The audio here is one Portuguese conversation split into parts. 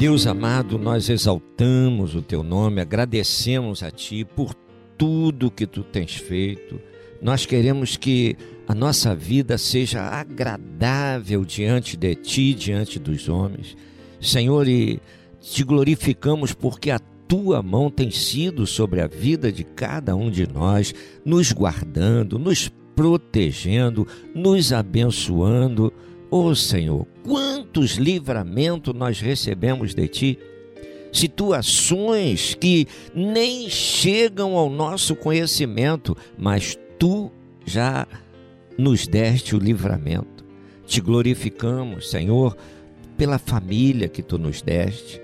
Deus amado, nós exaltamos o teu nome, agradecemos a ti por tudo que tu tens feito. Nós queremos que a nossa vida seja agradável diante de ti, diante dos homens. Senhor, e te glorificamos porque a tua mão tem sido sobre a vida de cada um de nós, nos guardando, nos protegendo, nos abençoando Oh Senhor, quantos livramentos nós recebemos de Ti, situações que nem chegam ao nosso conhecimento, mas Tu já nos deste o livramento. Te glorificamos, Senhor, pela família que Tu nos deste,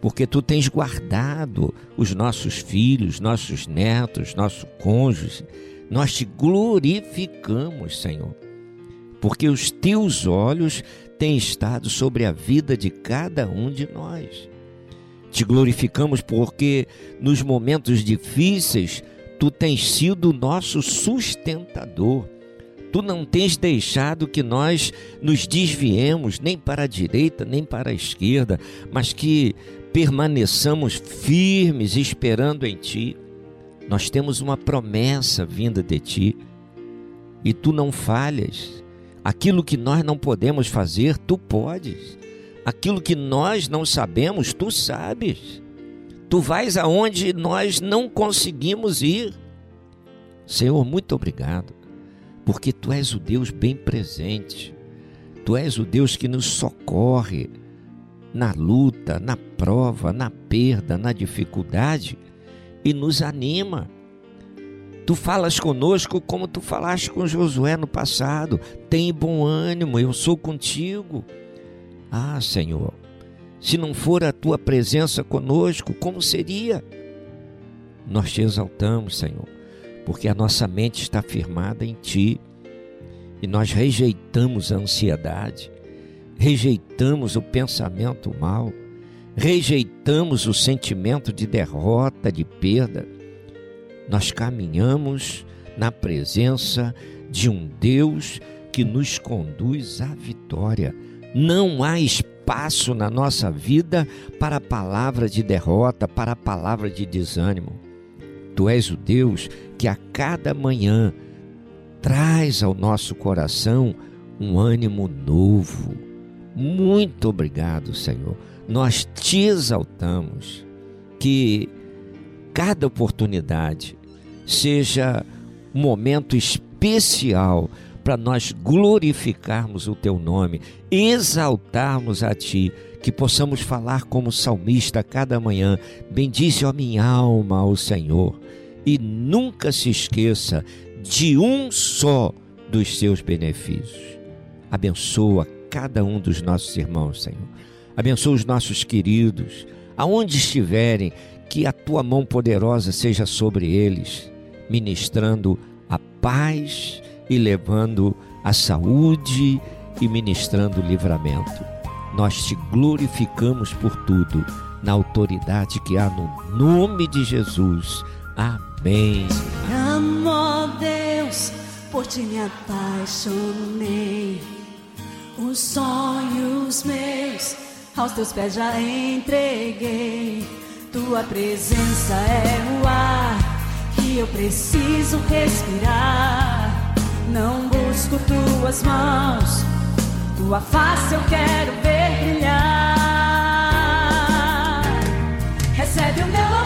porque Tu tens guardado os nossos filhos, nossos netos, nosso cônjuge. Nós te glorificamos, Senhor porque os teus olhos têm estado sobre a vida de cada um de nós. Te glorificamos porque nos momentos difíceis tu tens sido o nosso sustentador. Tu não tens deixado que nós nos desviemos nem para a direita nem para a esquerda, mas que permaneçamos firmes esperando em ti. Nós temos uma promessa vinda de ti e tu não falhas. Aquilo que nós não podemos fazer, tu podes. Aquilo que nós não sabemos, tu sabes. Tu vais aonde nós não conseguimos ir. Senhor, muito obrigado, porque tu és o Deus bem presente. Tu és o Deus que nos socorre na luta, na prova, na perda, na dificuldade e nos anima. Tu falas conosco como tu falaste com Josué no passado. Tem bom ânimo, eu sou contigo. Ah, Senhor, se não for a tua presença conosco, como seria? Nós te exaltamos, Senhor, porque a nossa mente está firmada em ti e nós rejeitamos a ansiedade, rejeitamos o pensamento mal, rejeitamos o sentimento de derrota, de perda nós caminhamos na presença de um Deus que nos conduz à vitória. Não há espaço na nossa vida para a palavra de derrota, para a palavra de desânimo. Tu és o Deus que a cada manhã traz ao nosso coração um ânimo novo. Muito obrigado, Senhor. Nós te exaltamos. Que cada oportunidade seja um momento especial para nós glorificarmos o teu nome, exaltarmos a ti, que possamos falar como salmista cada manhã: Bendice a minha alma ao Senhor, e nunca se esqueça de um só dos seus benefícios. Abençoa cada um dos nossos irmãos, Senhor. Abençoa os nossos queridos, aonde estiverem, que a tua mão poderosa seja sobre eles, ministrando a paz e levando a saúde e ministrando o livramento. Nós te glorificamos por tudo, na autoridade que há no nome de Jesus. Amém. Amo, Deus, por ti me apaixonei. Os sonhos meus aos teus pés já entreguei. Tua presença é o eu preciso respirar. Não busco tuas mãos, tua face eu quero ver brilhar. Recebe o meu louvor,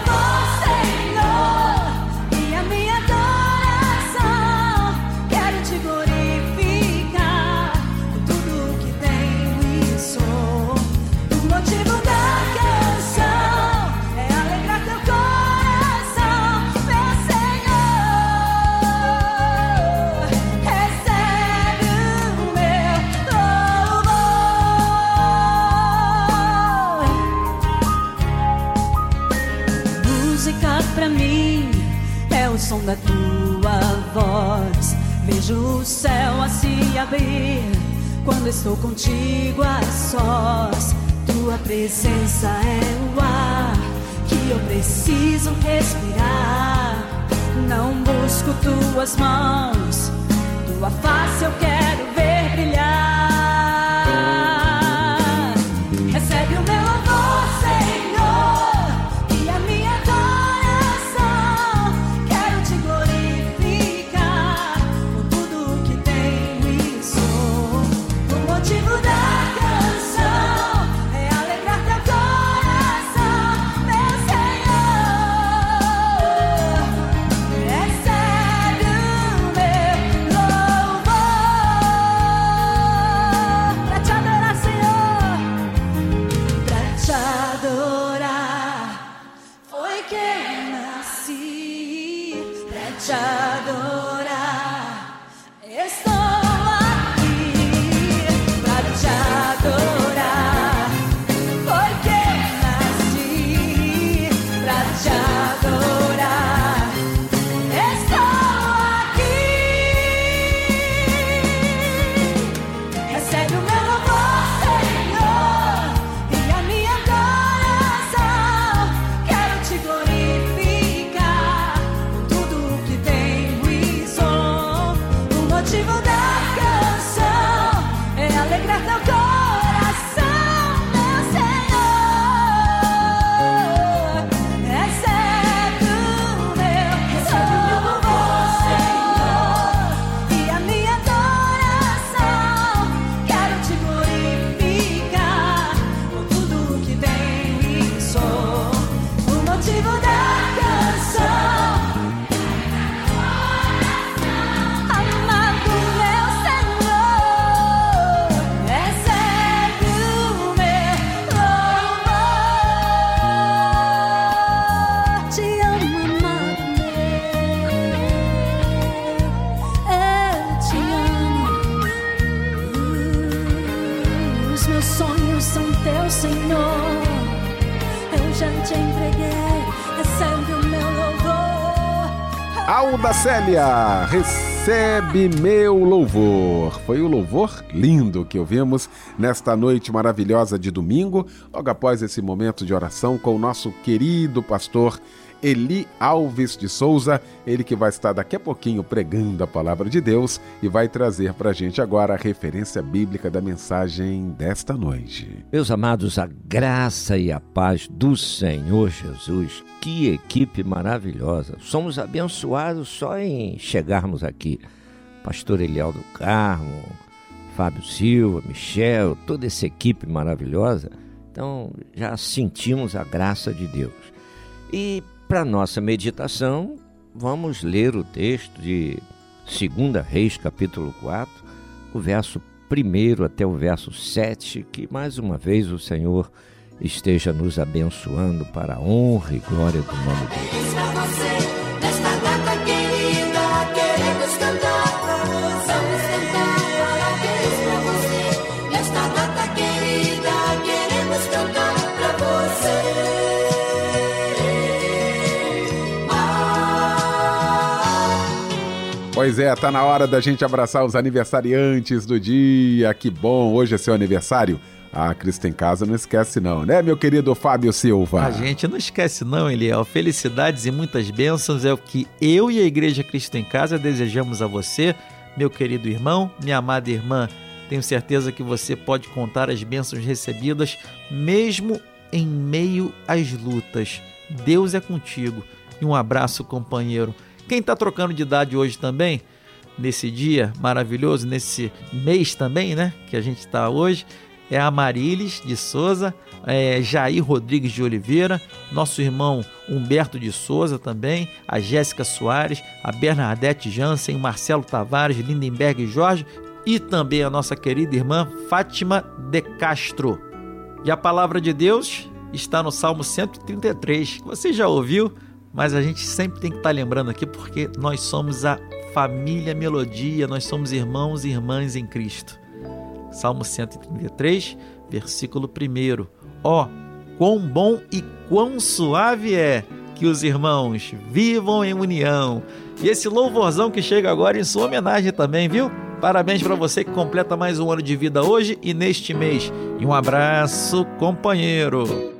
som da tua voz. Vejo o céu a se abrir quando estou contigo a sós. Tua presença é o ar que eu preciso respirar. Não busco tuas mãos, tua face eu quero ver brilhar. Recebe meu louvor. Foi o louvor lindo que ouvimos nesta noite maravilhosa de domingo, logo após esse momento de oração com o nosso querido pastor Eli Alves de Souza, ele que vai estar daqui a pouquinho pregando a palavra de Deus e vai trazer para a gente agora a referência bíblica da mensagem desta noite. Meus amados, a graça e a paz do Senhor Jesus. Que equipe maravilhosa. Somos abençoados só em chegarmos aqui. Pastor Eliel do Carmo, Fábio Silva, Michel, toda essa equipe maravilhosa. Então já sentimos a graça de Deus. E para nossa meditação, vamos ler o texto de 2 Reis, capítulo 4, o verso 1 até o verso 7, que mais uma vez o Senhor esteja nos abençoando para a honra e glória do nome dele. Pois é, tá na hora da gente abraçar os aniversariantes do dia. Que bom, hoje é seu aniversário. Ah, Cristo em casa não esquece não, né, meu querido Fábio Silva? A gente não esquece não, Eliel. Felicidades e muitas bênçãos é o que eu e a Igreja Cristo em Casa desejamos a você, meu querido irmão, minha amada irmã. Tenho certeza que você pode contar as bênçãos recebidas mesmo em meio às lutas. Deus é contigo. E um abraço, companheiro. Quem está trocando de idade hoje também, nesse dia maravilhoso, nesse mês também, né? Que a gente está hoje, é a Marilis de Souza, é Jair Rodrigues de Oliveira, nosso irmão Humberto de Souza também, a Jéssica Soares, a Bernadette Jansen, Marcelo Tavares, Lindenberg Jorge e também a nossa querida irmã Fátima de Castro. E a palavra de Deus está no Salmo 133, você já ouviu? Mas a gente sempre tem que estar tá lembrando aqui porque nós somos a família Melodia, nós somos irmãos e irmãs em Cristo. Salmo 133, versículo 1. Ó, oh, quão bom e quão suave é que os irmãos vivam em união. E esse louvorzão que chega agora em sua homenagem também, viu? Parabéns para você que completa mais um ano de vida hoje e neste mês. E um abraço, companheiro.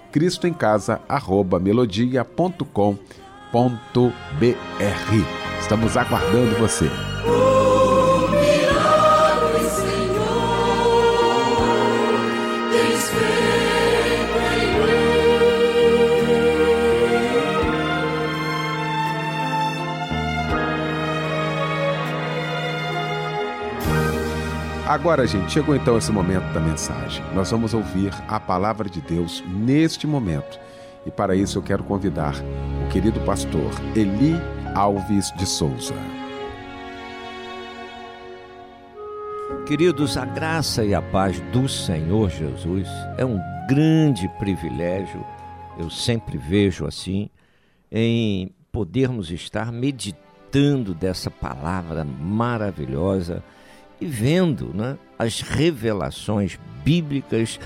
cristoemcasa@melodia.com.br. Estamos aguardando você. Agora, gente, chegou então esse momento da mensagem. Nós vamos ouvir a palavra de Deus neste momento. E para isso eu quero convidar o querido pastor Eli Alves de Souza. Queridos, a graça e a paz do Senhor Jesus é um grande privilégio, eu sempre vejo assim, em podermos estar meditando dessa palavra maravilhosa e vendo né, as revelações bíblicas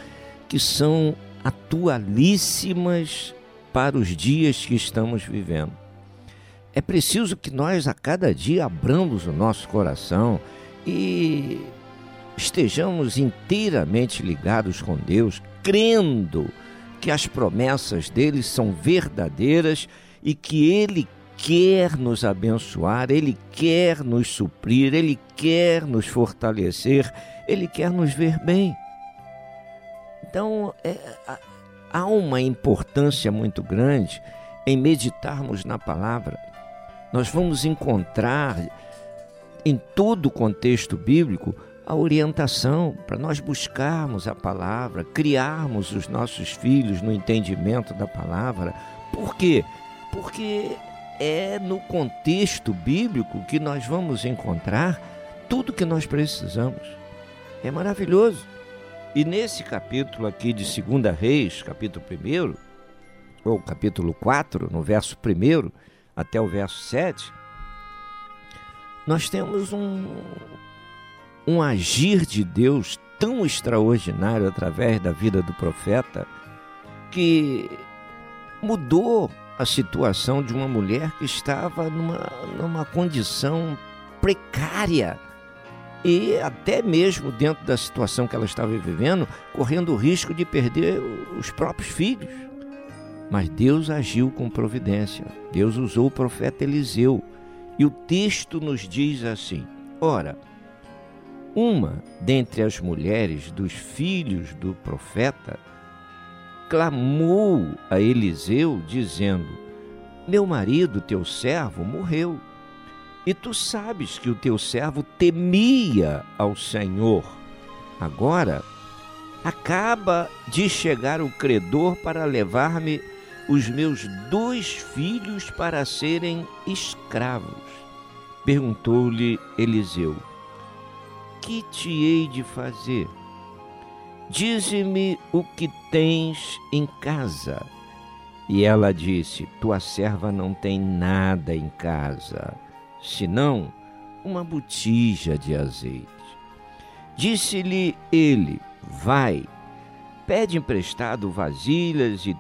que são atualíssimas para os dias que estamos vivendo. É preciso que nós a cada dia abramos o nosso coração e estejamos inteiramente ligados com Deus, crendo que as promessas dele são verdadeiras e que ele quer nos abençoar, Ele quer nos suprir, Ele quer nos fortalecer, Ele quer nos ver bem. Então, é, há uma importância muito grande em meditarmos na palavra. Nós vamos encontrar em todo o contexto bíblico a orientação para nós buscarmos a palavra, criarmos os nossos filhos no entendimento da palavra. Por quê? Porque é no contexto bíblico que nós vamos encontrar tudo que nós precisamos. É maravilhoso. E nesse capítulo aqui de 2 Reis, capítulo 1, ou capítulo 4, no verso 1 até o verso 7, nós temos um, um agir de Deus tão extraordinário através da vida do profeta que mudou a situação de uma mulher que estava numa, numa condição precária e até mesmo dentro da situação que ela estava vivendo, correndo o risco de perder os próprios filhos. Mas Deus agiu com providência. Deus usou o profeta Eliseu. E o texto nos diz assim: Ora, uma dentre as mulheres dos filhos do profeta clamou a Eliseu, dizendo: Meu marido, teu servo, morreu. E tu sabes que o teu servo temia ao Senhor. Agora, acaba de chegar o credor para levar-me os meus dois filhos para serem escravos. Perguntou-lhe Eliseu: Que te hei de fazer? Dize-me o que tens em casa. E ela disse: Tua serva não tem nada em casa, senão uma botija de azeite. Disse-lhe ele: Vai, pede emprestado vasilhas e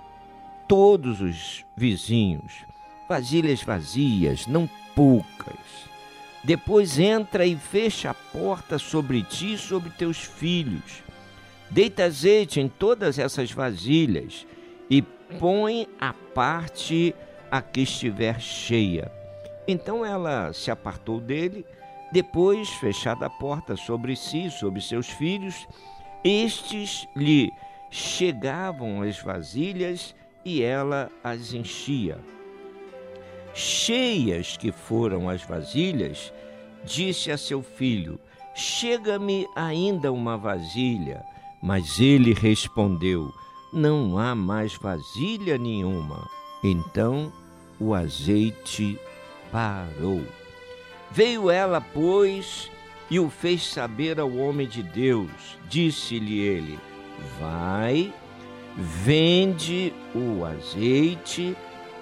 todos os vizinhos, vasilhas vazias, não poucas. Depois entra e fecha a porta sobre ti e sobre teus filhos Deita azeite em todas essas vasilhas e põe a parte a que estiver cheia. Então ela se apartou dele, depois, fechada a porta sobre si, sobre seus filhos, estes lhe chegavam as vasilhas e ela as enchia. Cheias que foram as vasilhas, disse a seu filho: Chega-me ainda uma vasilha. Mas ele respondeu: Não há mais vasilha nenhuma. Então o azeite parou. Veio ela, pois, e o fez saber ao homem de Deus. Disse-lhe ele: Vai, vende o azeite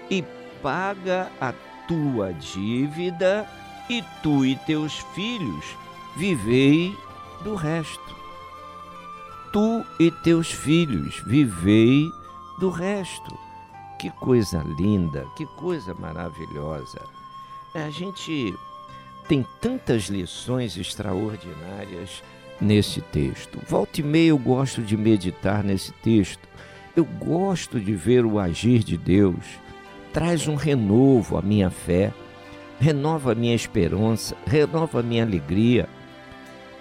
e paga a tua dívida, e tu e teus filhos vivei do resto. Tu e teus filhos vivei do resto. Que coisa linda, que coisa maravilhosa. A gente tem tantas lições extraordinárias nesse texto. Volta e meia eu gosto de meditar nesse texto. Eu gosto de ver o agir de Deus. Traz um renovo à minha fé, renova a minha esperança, renova a minha alegria,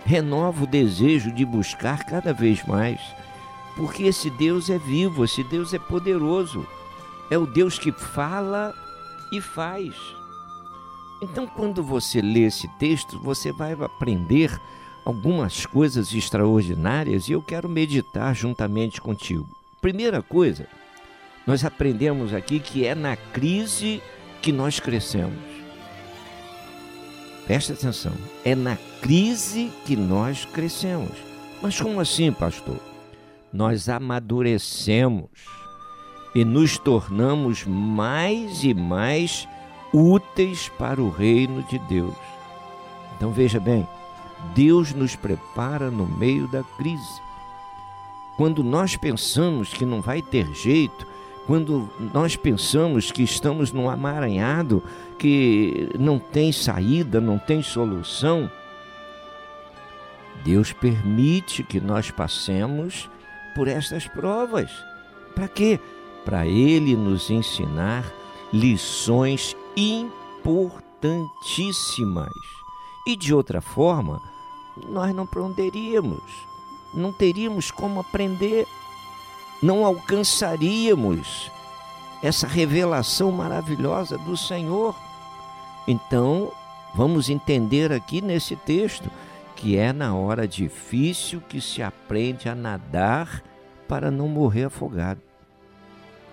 renova o desejo de buscar cada vez mais. Porque esse Deus é vivo, esse Deus é poderoso. É o Deus que fala e faz. Então, quando você lê esse texto, você vai aprender algumas coisas extraordinárias e eu quero meditar juntamente contigo. Primeira coisa, nós aprendemos aqui que é na crise que nós crescemos. Presta atenção, é na crise que nós crescemos. Mas como assim, pastor? Nós amadurecemos e nos tornamos mais e mais úteis para o reino de Deus. Então veja bem, Deus nos prepara no meio da crise. Quando nós pensamos que não vai ter jeito, quando nós pensamos que estamos num amaranhado, que não tem saída, não tem solução, Deus permite que nós passemos por estas provas. Para quê? Para Ele nos ensinar lições importantíssimas. E de outra forma, nós não aprenderíamos, não teríamos como aprender, não alcançaríamos essa revelação maravilhosa do Senhor. Então, vamos entender aqui nesse texto que é na hora difícil que se aprende a nadar para não morrer afogado.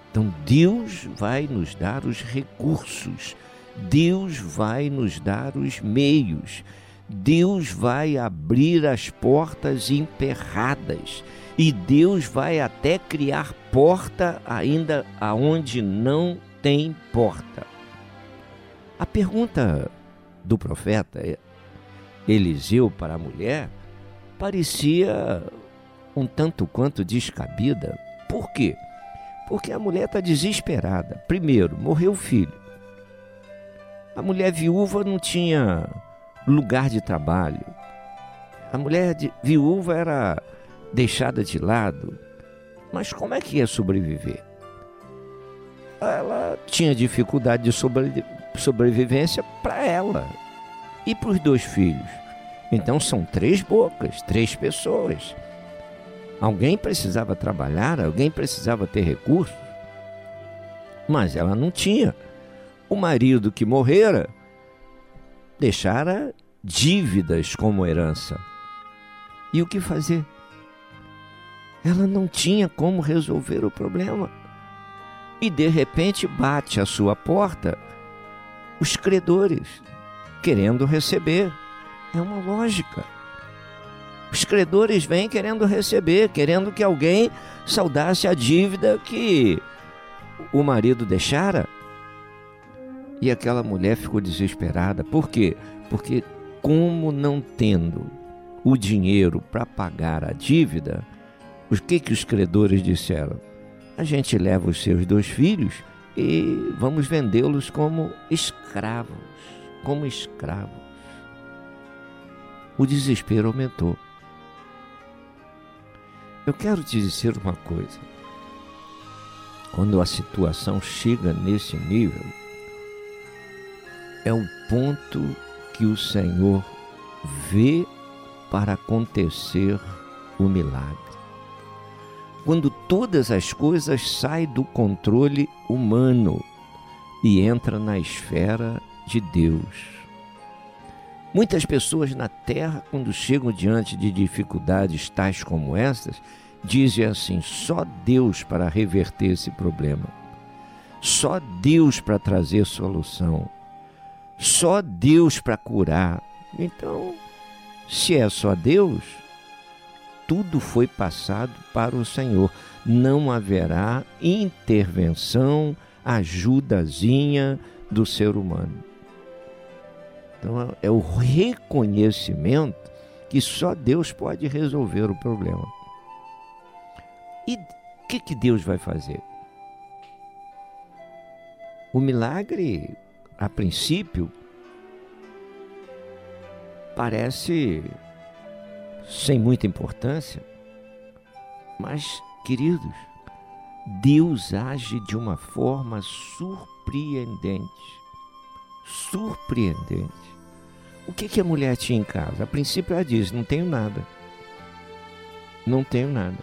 Então Deus vai nos dar os recursos, Deus vai nos dar os meios, Deus vai abrir as portas emperradas e Deus vai até criar porta ainda aonde não tem porta. A pergunta do profeta Eliseu para a mulher parecia um tanto quanto descabida. Por quê? Porque a mulher está desesperada. Primeiro, morreu o filho. A mulher viúva não tinha lugar de trabalho. A mulher viúva era deixada de lado. Mas como é que ia sobreviver? Ela tinha dificuldade de sobre, sobrevivência para ela e para os dois filhos. Então são três bocas, três pessoas. Alguém precisava trabalhar, alguém precisava ter recursos, mas ela não tinha. O marido que morrera deixara dívidas como herança. E o que fazer? Ela não tinha como resolver o problema. E de repente bate à sua porta os credores, querendo receber. É uma lógica. Os credores vêm querendo receber, querendo que alguém saudasse a dívida que o marido deixara. E aquela mulher ficou desesperada. Por quê? Porque, como não tendo o dinheiro para pagar a dívida, o que, que os credores disseram? A gente leva os seus dois filhos e vamos vendê-los como escravos. Como escravos. O desespero aumentou. Eu quero te dizer uma coisa. Quando a situação chega nesse nível, é o ponto que o Senhor vê para acontecer o milagre. Quando todas as coisas saem do controle humano e entra na esfera de Deus. Muitas pessoas na Terra, quando chegam diante de dificuldades tais como essas, dizem assim: só Deus para reverter esse problema, só Deus para trazer solução, só Deus para curar. Então, se é só Deus, tudo foi passado para o Senhor. Não haverá intervenção, ajudazinha do ser humano. Então é o reconhecimento que só Deus pode resolver o problema. E o que, que Deus vai fazer? O milagre, a princípio, parece sem muita importância, mas, queridos, Deus age de uma forma surpreendente. Surpreendente. O que, que a mulher tinha em casa? A princípio ela diz: não tenho nada. Não tenho nada.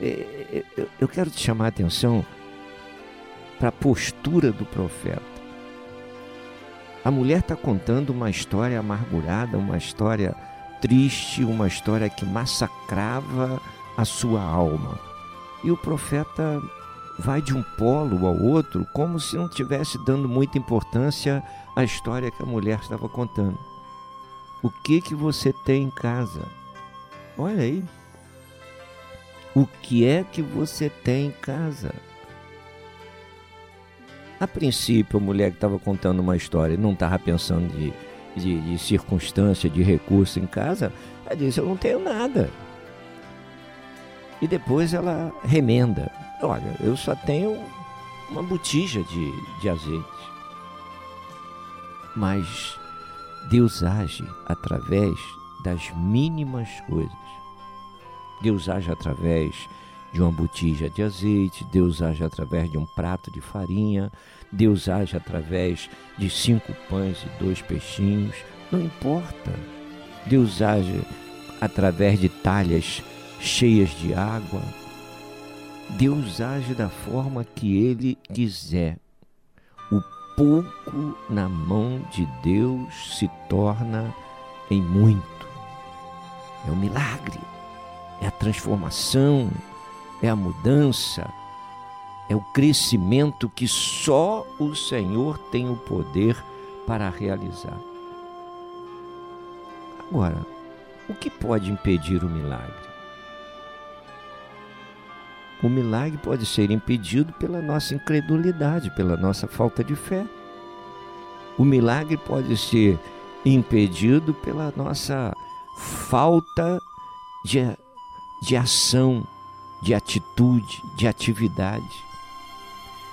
É, é, eu quero te chamar a atenção para a postura do profeta. A mulher está contando uma história amargurada, uma história triste, uma história que massacrava a sua alma. E o profeta vai de um polo ao outro como se não tivesse dando muita importância à história que a mulher estava contando. O que que você tem em casa? Olha aí. O que é que você tem em casa? A princípio, a mulher que estava contando uma história não estava pensando de, de, de circunstância, de recurso em casa, ela disse: Eu não tenho nada. E depois ela remenda: Olha, eu só tenho uma botija de, de azeite. Mas Deus age através das mínimas coisas. Deus age através de uma botija de azeite, Deus age através de um prato de farinha, Deus age através de cinco pães e dois peixinhos, não importa. Deus age através de talhas cheias de água. Deus age da forma que Ele quiser. O pouco na mão de Deus se torna em muito. É o milagre, é a transformação, é a mudança, é o crescimento que só o Senhor tem o poder para realizar. Agora, o que pode impedir o milagre? O milagre pode ser impedido pela nossa incredulidade, pela nossa falta de fé. O milagre pode ser impedido pela nossa falta de, de ação, de atitude, de atividade.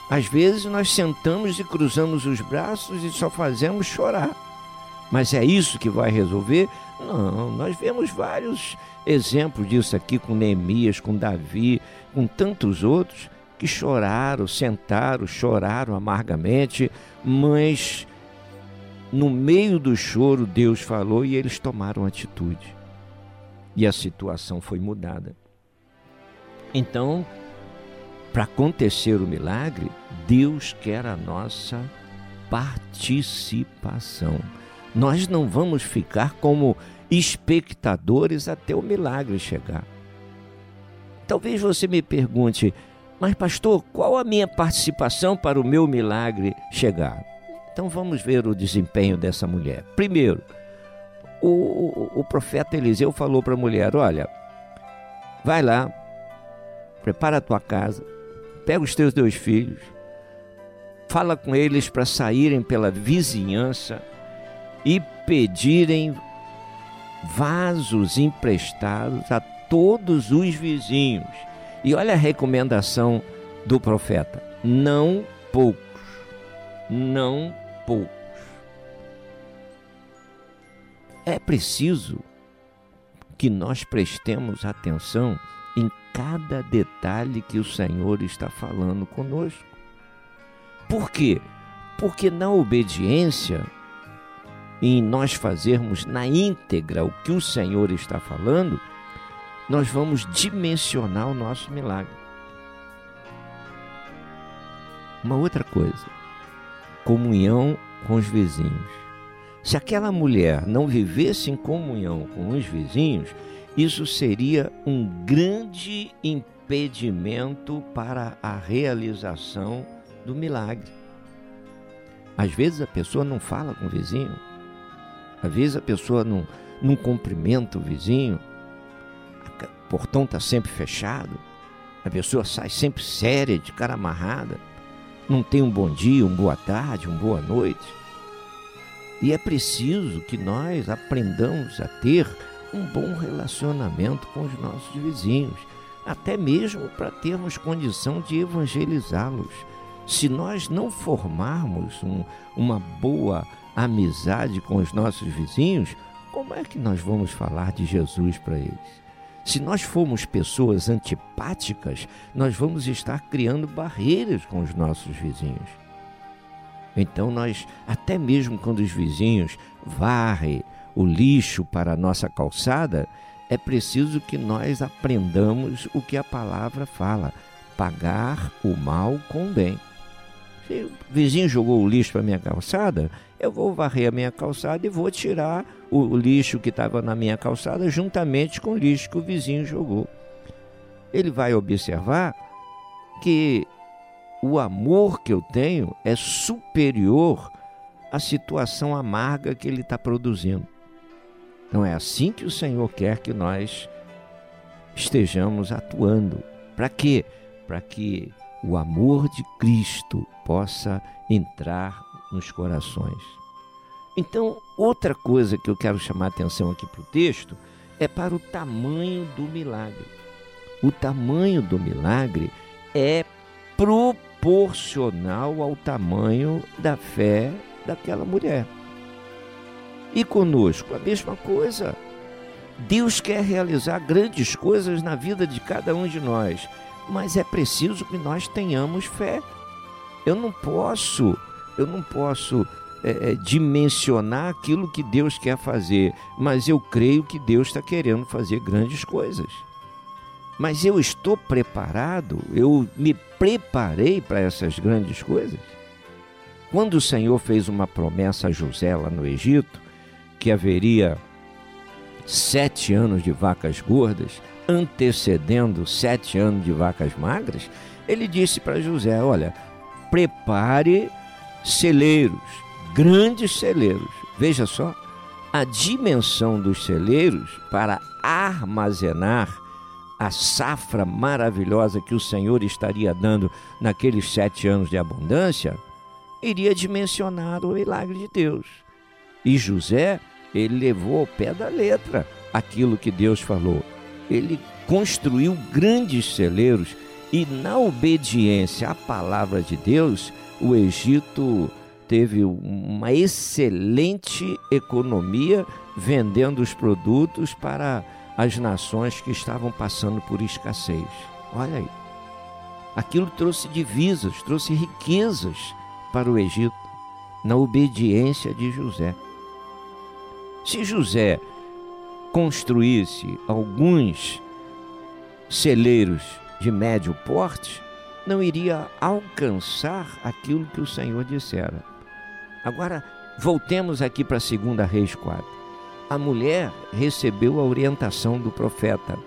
Às vezes nós sentamos e cruzamos os braços e só fazemos chorar. Mas é isso que vai resolver? Não, nós vemos vários exemplos disso aqui com Neemias, com Davi, com tantos outros que choraram, sentaram, choraram amargamente, mas no meio do choro Deus falou e eles tomaram atitude. E a situação foi mudada. Então, para acontecer o milagre, Deus quer a nossa participação. Nós não vamos ficar como espectadores até o milagre chegar. Talvez você me pergunte, mas pastor, qual a minha participação para o meu milagre chegar? Então vamos ver o desempenho dessa mulher. Primeiro, o, o, o profeta Eliseu falou para a mulher: Olha, vai lá, prepara a tua casa, pega os teus dois filhos, fala com eles para saírem pela vizinhança e pedirem vasos emprestados a todos os vizinhos. E olha a recomendação do profeta: não poucos, não poucos. É preciso que nós prestemos atenção cada detalhe que o Senhor está falando conosco. Por quê? Porque na obediência, em nós fazermos na íntegra o que o Senhor está falando, nós vamos dimensionar o nosso milagre. Uma outra coisa, comunhão com os vizinhos. Se aquela mulher não vivesse em comunhão com os vizinhos, isso seria um grande impedimento para a realização do milagre. Às vezes a pessoa não fala com o vizinho, às vezes a pessoa não, não cumprimenta o vizinho, o portão está sempre fechado, a pessoa sai sempre séria, de cara amarrada, não tem um bom dia, uma boa tarde, uma boa noite. E é preciso que nós aprendamos a ter um bom relacionamento com os nossos vizinhos, até mesmo para termos condição de evangelizá-los. Se nós não formarmos um, uma boa amizade com os nossos vizinhos, como é que nós vamos falar de Jesus para eles? Se nós formos pessoas antipáticas, nós vamos estar criando barreiras com os nossos vizinhos. Então nós, até mesmo quando os vizinhos varrem o lixo para a nossa calçada, é preciso que nós aprendamos o que a palavra fala: pagar o mal com o bem. Se o vizinho jogou o lixo para minha calçada, eu vou varrer a minha calçada e vou tirar o lixo que estava na minha calçada juntamente com o lixo que o vizinho jogou. Ele vai observar que o amor que eu tenho é superior à situação amarga que ele está produzindo. Não é assim que o Senhor quer que nós estejamos atuando. Para quê? Para que o amor de Cristo possa entrar nos corações. Então, outra coisa que eu quero chamar a atenção aqui para o texto é para o tamanho do milagre. O tamanho do milagre é proporcional proporcional ao tamanho da fé daquela mulher. E conosco, a mesma coisa. Deus quer realizar grandes coisas na vida de cada um de nós, mas é preciso que nós tenhamos fé. Eu não posso, eu não posso é, é, dimensionar aquilo que Deus quer fazer, mas eu creio que Deus está querendo fazer grandes coisas. Mas eu estou preparado, eu me preparei para essas grandes coisas. Quando o Senhor fez uma promessa a José lá no Egito, que haveria sete anos de vacas gordas, antecedendo sete anos de vacas magras, ele disse para José: Olha, prepare celeiros, grandes celeiros. Veja só, a dimensão dos celeiros para armazenar a safra maravilhosa que o Senhor estaria dando naqueles sete anos de abundância, iria dimensionar o milagre de Deus. E José, ele levou ao pé da letra aquilo que Deus falou. Ele construiu grandes celeiros e, na obediência à palavra de Deus, o Egito teve uma excelente economia vendendo os produtos para as nações que estavam passando por escassez. Olha aí. Aquilo trouxe divisas, trouxe riquezas para o Egito, na obediência de José. Se José construísse alguns celeiros de médio porte, não iria alcançar aquilo que o Senhor dissera. Agora, voltemos aqui para 2 Reis 4 a mulher recebeu a orientação do profeta.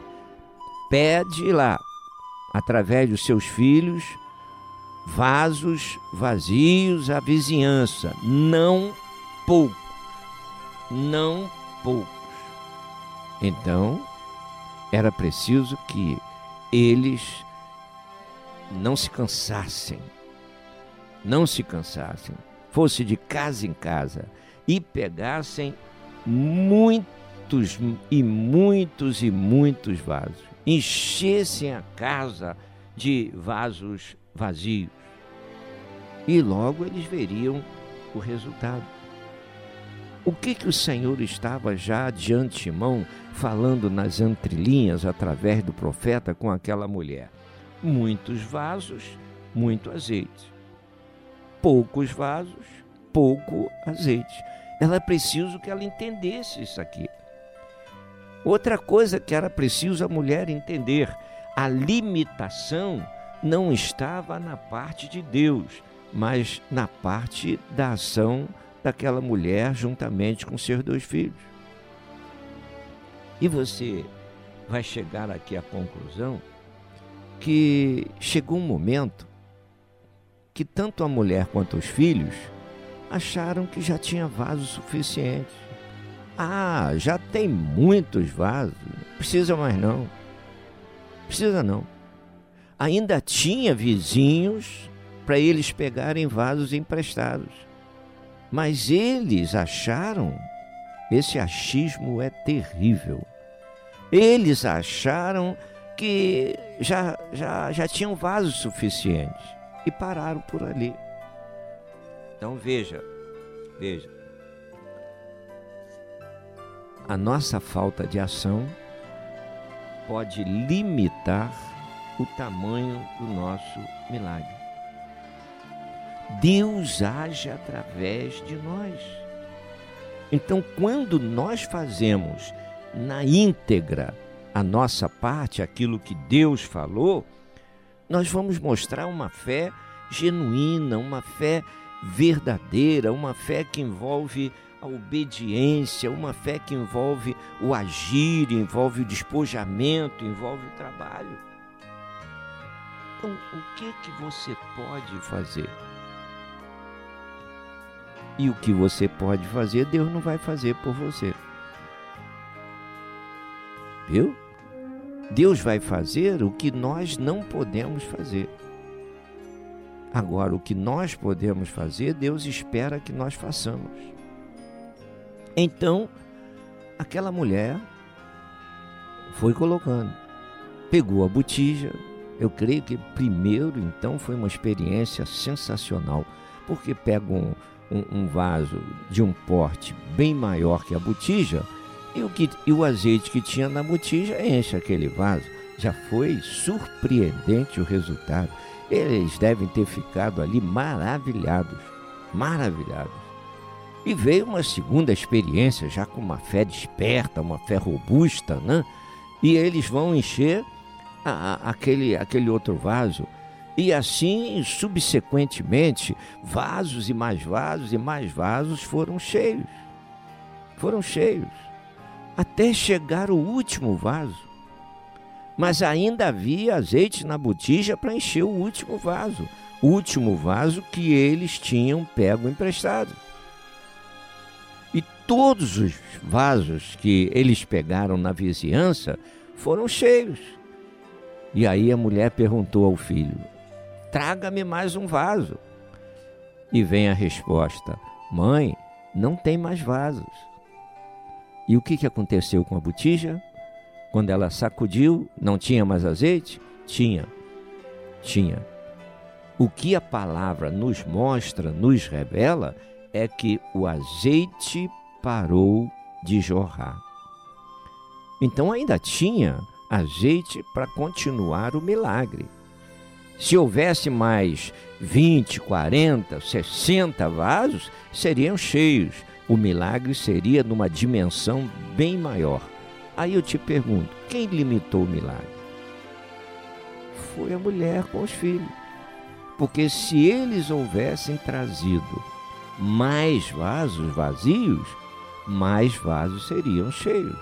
Pede lá, através dos seus filhos, vasos vazios à vizinhança, não poucos, não poucos. Então, era preciso que eles não se cansassem, não se cansassem, fosse de casa em casa e pegassem muitos e muitos e muitos vasos, enchessem a casa de vasos vazios. E logo eles veriam o resultado. O que, que o Senhor estava já de antemão falando nas entrelinhas através do profeta com aquela mulher? Muitos vasos, muito azeite. Poucos vasos, pouco azeite ela é preciso que ela entendesse isso aqui. Outra coisa que era preciso a mulher entender: a limitação não estava na parte de Deus, mas na parte da ação daquela mulher juntamente com seus dois filhos. E você vai chegar aqui à conclusão que chegou um momento que tanto a mulher quanto os filhos acharam que já tinha vaso suficiente. Ah, já tem muitos vasos, não precisa mais não. Precisa não. Ainda tinha vizinhos para eles pegarem vasos emprestados. Mas eles acharam, esse achismo é terrível. Eles acharam que já, já, já tinham vasos suficientes e pararam por ali. Então veja, veja. A nossa falta de ação pode limitar o tamanho do nosso milagre. Deus age através de nós. Então, quando nós fazemos na íntegra a nossa parte, aquilo que Deus falou, nós vamos mostrar uma fé genuína, uma fé verdadeira, uma fé que envolve a obediência, uma fé que envolve o agir, envolve o despojamento, envolve o trabalho. Então, o que que você pode fazer? E o que você pode fazer, Deus não vai fazer por você. Viu? Deus vai fazer o que nós não podemos fazer. Agora, o que nós podemos fazer, Deus espera que nós façamos. Então, aquela mulher foi colocando, pegou a botija. Eu creio que primeiro, então, foi uma experiência sensacional, porque pega um, um, um vaso de um porte bem maior que a botija e o, que, e o azeite que tinha na botija enche aquele vaso. Já foi surpreendente o resultado. Eles devem ter ficado ali maravilhados, maravilhados. E veio uma segunda experiência, já com uma fé desperta, uma fé robusta, né? E eles vão encher a, a, aquele, aquele outro vaso. E assim, subsequentemente, vasos e mais vasos e mais vasos foram cheios. Foram cheios até chegar o último vaso. Mas ainda havia azeite na botija para encher o último vaso, o último vaso que eles tinham pego emprestado. E todos os vasos que eles pegaram na vizinhança foram cheios. E aí a mulher perguntou ao filho: Traga-me mais um vaso. E vem a resposta: Mãe, não tem mais vasos. E o que, aconteceu com a botija? Quando ela sacudiu, não tinha mais azeite? Tinha. Tinha. O que a palavra nos mostra, nos revela, é que o azeite parou de jorrar. Então ainda tinha azeite para continuar o milagre. Se houvesse mais 20, 40, 60 vasos, seriam cheios o milagre seria numa dimensão bem maior. Aí eu te pergunto: quem limitou o milagre? Foi a mulher com os filhos. Porque se eles houvessem trazido mais vasos vazios, mais vasos seriam cheios.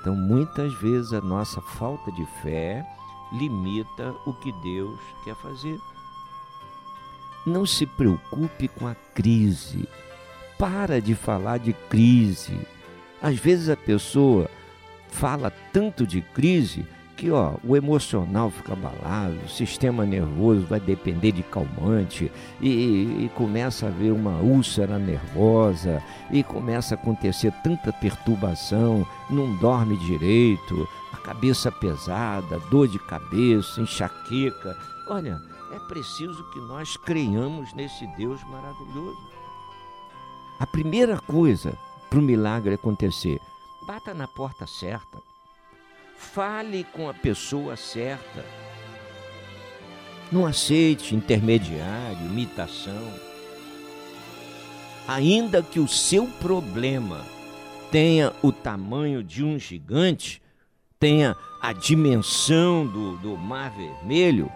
Então, muitas vezes a nossa falta de fé limita o que Deus quer fazer. Não se preocupe com a crise para de falar de crise. Às vezes a pessoa fala tanto de crise que ó, o emocional fica abalado, o sistema nervoso vai depender de calmante e, e, começa a haver uma úlcera nervosa e começa a acontecer tanta perturbação, não dorme direito, a cabeça pesada, dor de cabeça, enxaqueca. Olha, é preciso que nós creiamos nesse Deus maravilhoso. A primeira coisa para o milagre acontecer, bata na porta certa. Fale com a pessoa certa. Não aceite intermediário, imitação. Ainda que o seu problema tenha o tamanho de um gigante, tenha a dimensão do, do Mar Vermelho,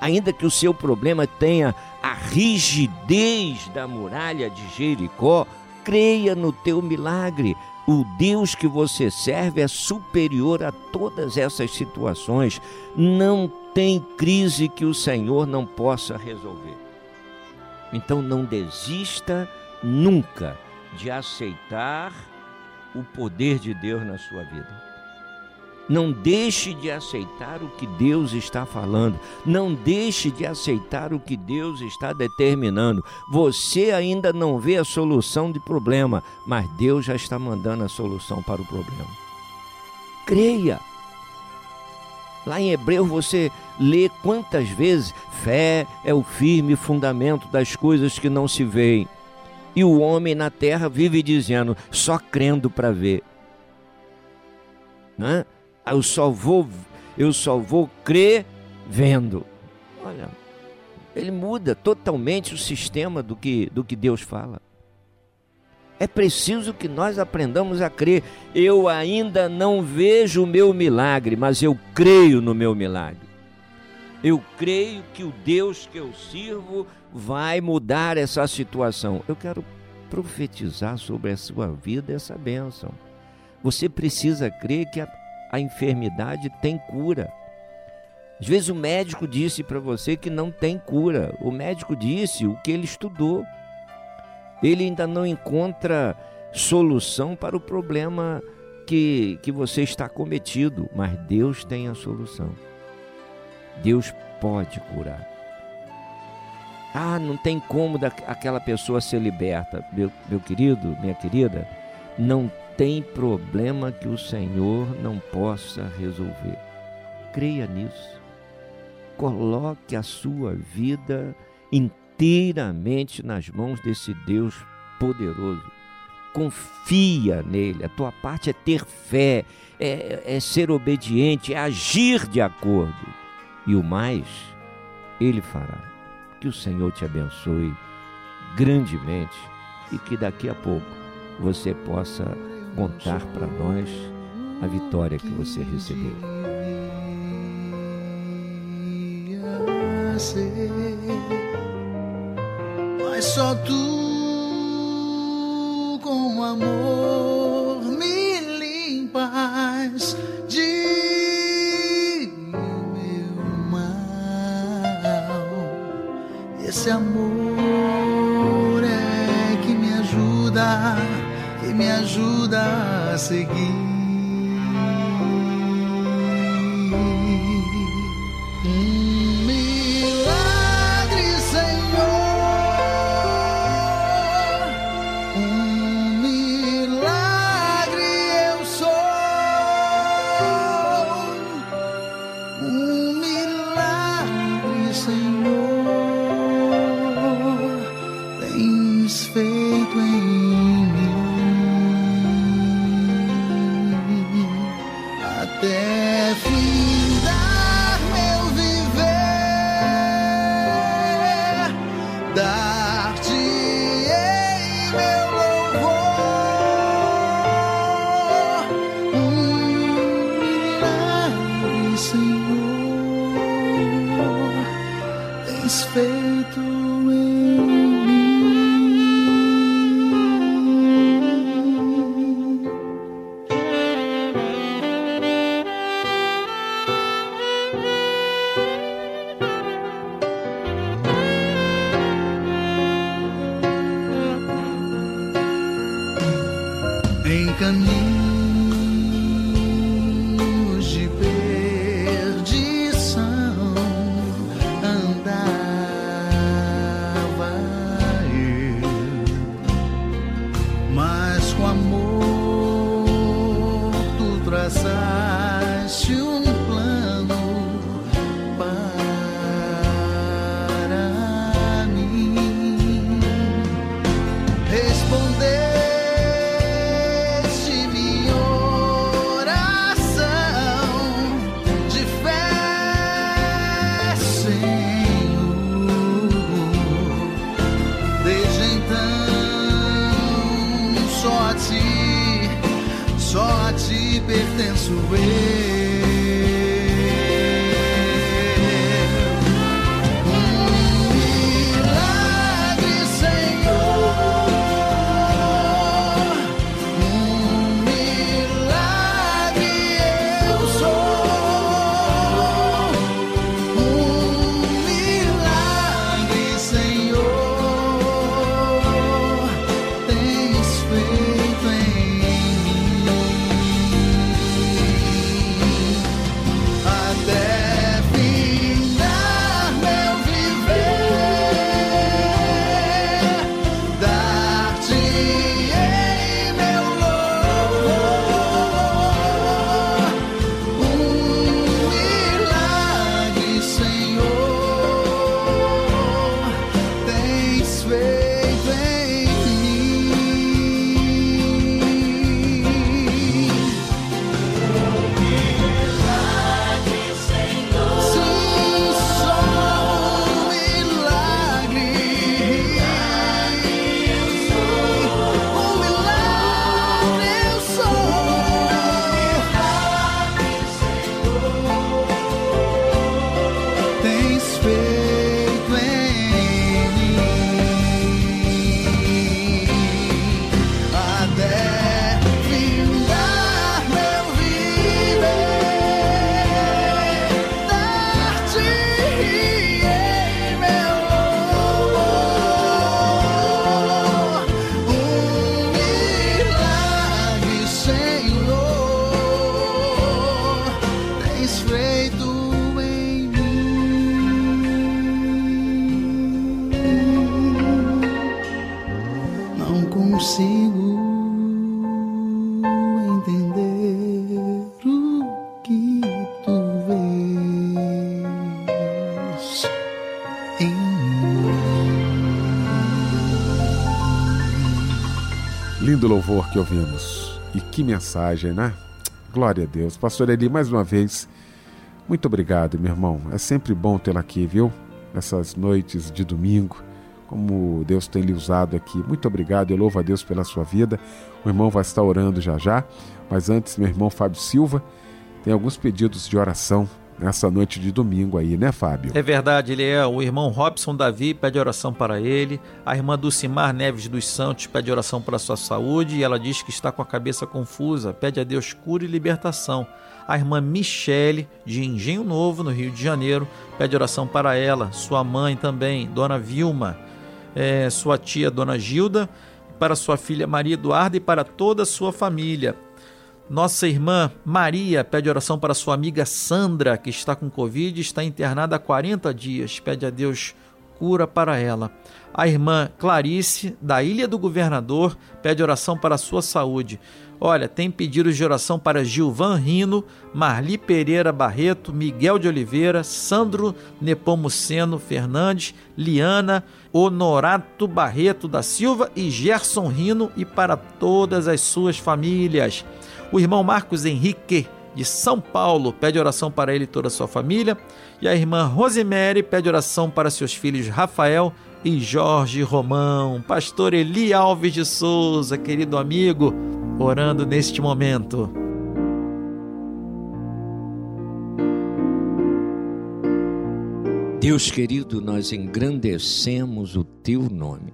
ainda que o seu problema tenha a rigidez da muralha de Jericó, creia no teu milagre. O Deus que você serve é superior a todas essas situações. Não tem crise que o Senhor não possa resolver. Então não desista nunca de aceitar o poder de Deus na sua vida. Não deixe de aceitar o que Deus está falando. Não deixe de aceitar o que Deus está determinando. Você ainda não vê a solução de problema, mas Deus já está mandando a solução para o problema. Creia. Lá em Hebreu você lê quantas vezes fé é o firme fundamento das coisas que não se veem. E o homem na terra vive dizendo, só crendo para ver. Né? Eu só vou eu só vou crer vendo. Olha, ele muda totalmente o sistema do que, do que Deus fala. É preciso que nós aprendamos a crer. Eu ainda não vejo o meu milagre, mas eu creio no meu milagre. Eu creio que o Deus que eu sirvo vai mudar essa situação. Eu quero profetizar sobre a sua vida essa bênção. Você precisa crer que a, a enfermidade tem cura. Às vezes o médico disse para você que não tem cura. O médico disse o que ele estudou. Ele ainda não encontra solução para o problema que, que você está cometido, mas Deus tem a solução. Deus pode curar. Ah, não tem como da, aquela pessoa ser liberta. Meu, meu querido, minha querida, não tem problema que o Senhor não possa resolver. Creia nisso. Coloque a sua vida inteiramente nas mãos desse Deus poderoso. Confia nele. A tua parte é ter fé, é, é ser obediente, é agir de acordo. E o mais, ele fará. Que o Senhor te abençoe grandemente e que daqui a pouco você possa contar para nós a vitória que você recebeu. Mas só tu com amor me limpas de meu mal. Esse amor é que me ajuda me ajuda a seguir. Lindo louvor que ouvimos. E que mensagem, né? Glória a Deus. Pastor Eli, mais uma vez, muito obrigado, meu irmão. É sempre bom tê-lo aqui, viu? Nessas noites de domingo, como Deus tem lhe usado aqui. Muito obrigado, eu louvo a Deus pela sua vida. O irmão vai estar orando já já, mas antes, meu irmão Fábio Silva tem alguns pedidos de oração nessa noite de domingo aí, né, Fábio? É verdade, ele é o irmão Robson Davi, pede oração para ele. A irmã Dulcimar Neves dos Santos pede oração para sua saúde e ela diz que está com a cabeça confusa, pede a Deus cura e libertação. A irmã Michele, de Engenho Novo, no Rio de Janeiro, pede oração para ela, sua mãe também, Dona Vilma, é, sua tia, Dona Gilda, para sua filha Maria Eduarda e para toda a sua família. Nossa irmã Maria pede oração para sua amiga Sandra, que está com Covid e está internada há 40 dias. Pede a Deus cura para ela. A irmã Clarice, da Ilha do Governador, pede oração para sua saúde. Olha, tem pedidos de oração para Gilvan Rino, Marli Pereira Barreto, Miguel de Oliveira, Sandro Nepomuceno Fernandes, Liana, Honorato Barreto da Silva e Gerson Rino e para todas as suas famílias. O irmão Marcos Henrique, de São Paulo, pede oração para ele e toda a sua família. E a irmã Rosemary pede oração para seus filhos Rafael e Jorge Romão. Pastor Eli Alves de Souza, querido amigo, orando neste momento. Deus querido, nós engrandecemos o teu nome.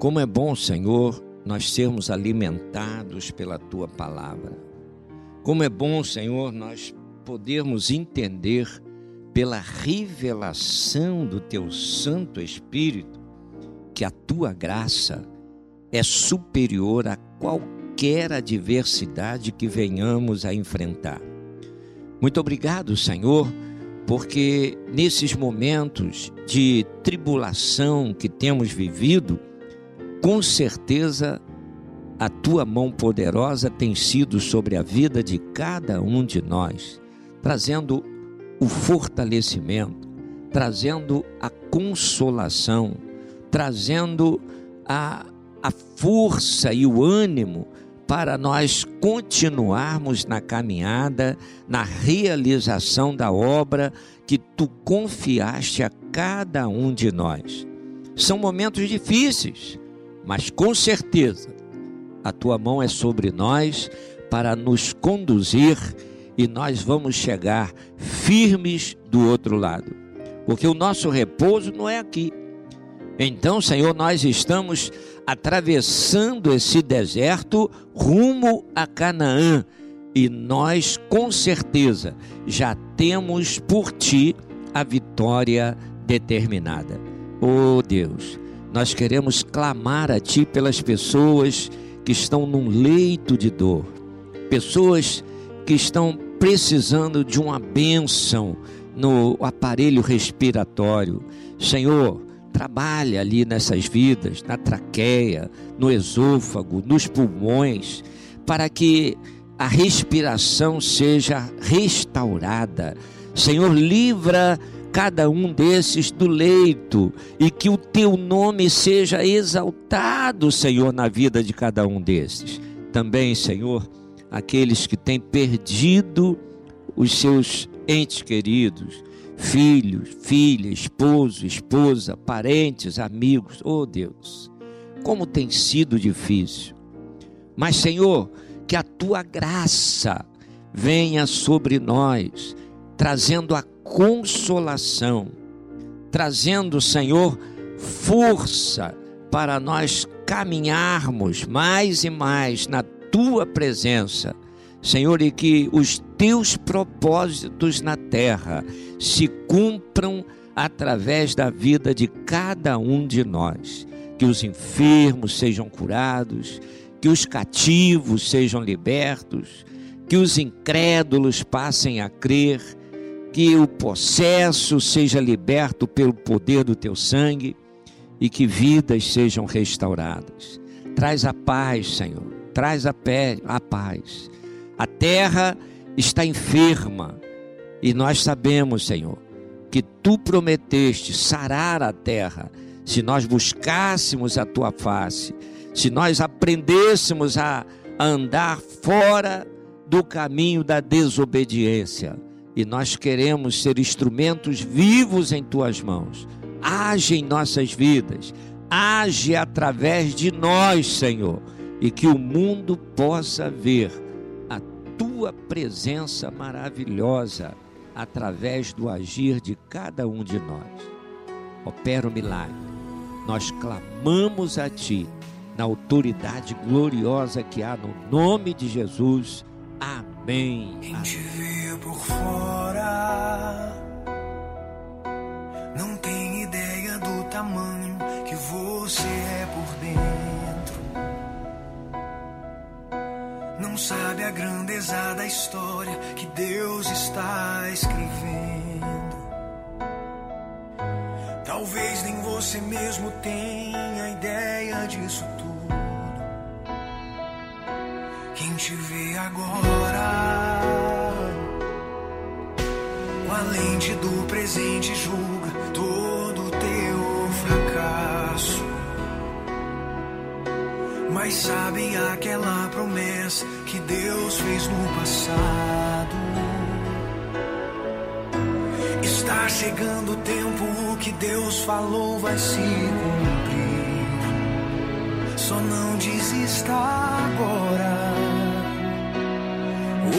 Como é bom, Senhor, nós sermos alimentados pela tua palavra. Como é bom, Senhor, nós podermos entender pela revelação do teu Santo Espírito que a tua graça é superior a qualquer adversidade que venhamos a enfrentar. Muito obrigado, Senhor, porque nesses momentos de tribulação que temos vivido, com certeza a tua mão poderosa tem sido sobre a vida de cada um de nós, trazendo o fortalecimento, trazendo a consolação, trazendo a, a força e o ânimo para nós continuarmos na caminhada, na realização da obra que tu confiaste a cada um de nós. São momentos difíceis, mas com certeza a tua mão é sobre nós para nos conduzir e nós vamos chegar firmes do outro lado. Porque o nosso repouso não é aqui. Então, Senhor, nós estamos atravessando esse deserto rumo a Canaã e nós, com certeza, já temos por ti a vitória determinada. Oh Deus, nós queremos clamar a Ti pelas pessoas que estão num leito de dor, pessoas que estão precisando de uma bênção no aparelho respiratório. Senhor, trabalha ali nessas vidas, na traqueia, no esôfago, nos pulmões, para que a respiração seja restaurada. Senhor, livra cada um desses do leito e que o teu nome seja exaltado, Senhor, na vida de cada um desses. Também, Senhor, aqueles que têm perdido os seus entes queridos, filhos, filha, esposo, esposa, parentes, amigos. Oh Deus, como tem sido difícil. Mas, Senhor, que a tua graça venha sobre nós, trazendo a consolação, trazendo, Senhor, força para nós caminharmos mais e mais na tua presença, Senhor, e que os teus propósitos na terra se cumpram através da vida de cada um de nós. Que os enfermos sejam curados, que os cativos sejam libertos, que os incrédulos passem a crer que o possesso seja liberto pelo poder do teu sangue e que vidas sejam restauradas. Traz a paz, Senhor, traz a, pé, a paz. A terra está enferma e nós sabemos, Senhor, que tu prometeste sarar a terra se nós buscássemos a tua face, se nós aprendêssemos a andar fora do caminho da desobediência e nós queremos ser instrumentos vivos em tuas mãos. Age em nossas vidas, age através de nós, Senhor, e que o mundo possa ver a tua presença maravilhosa através do agir de cada um de nós. Opera o milagre. Nós clamamos a ti na autoridade gloriosa que há no nome de Jesus. Amém. Amém por fora não tem ideia do tamanho que você é por dentro. Não sabe a grandeza da história que Deus está escrevendo. Talvez nem você mesmo tenha ideia disso tudo. Quem te vê agora a lente do presente julga todo teu fracasso. Mas sabem aquela promessa que Deus fez no passado. Está chegando o tempo, o que Deus falou vai se cumprir. Só não desista agora.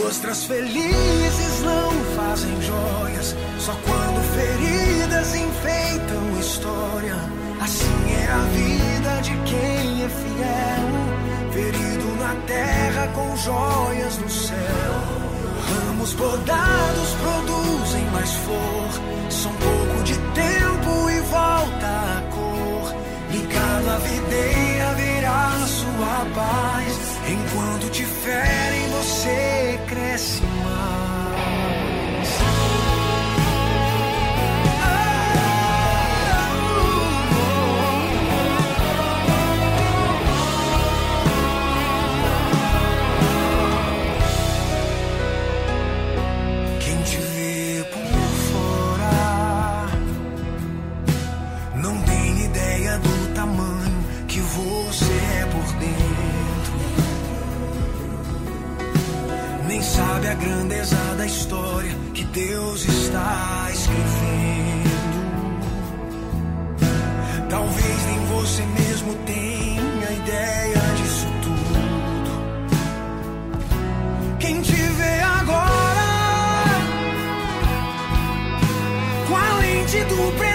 Ostras felizes não fazem joias, só quando feridas enfeitam história. Assim é a vida de quem é fiel, ferido na terra com joias no céu. Ramos podados produzem mais flor, são pouco de tempo e volta a cor. Ligado à videira virá sua paz, enquanto te ferem você cresce mais. sobre a grandeza da história que Deus está escrevendo. Talvez nem você mesmo tenha ideia disso tudo. Quem te vê agora, com a lente do presente.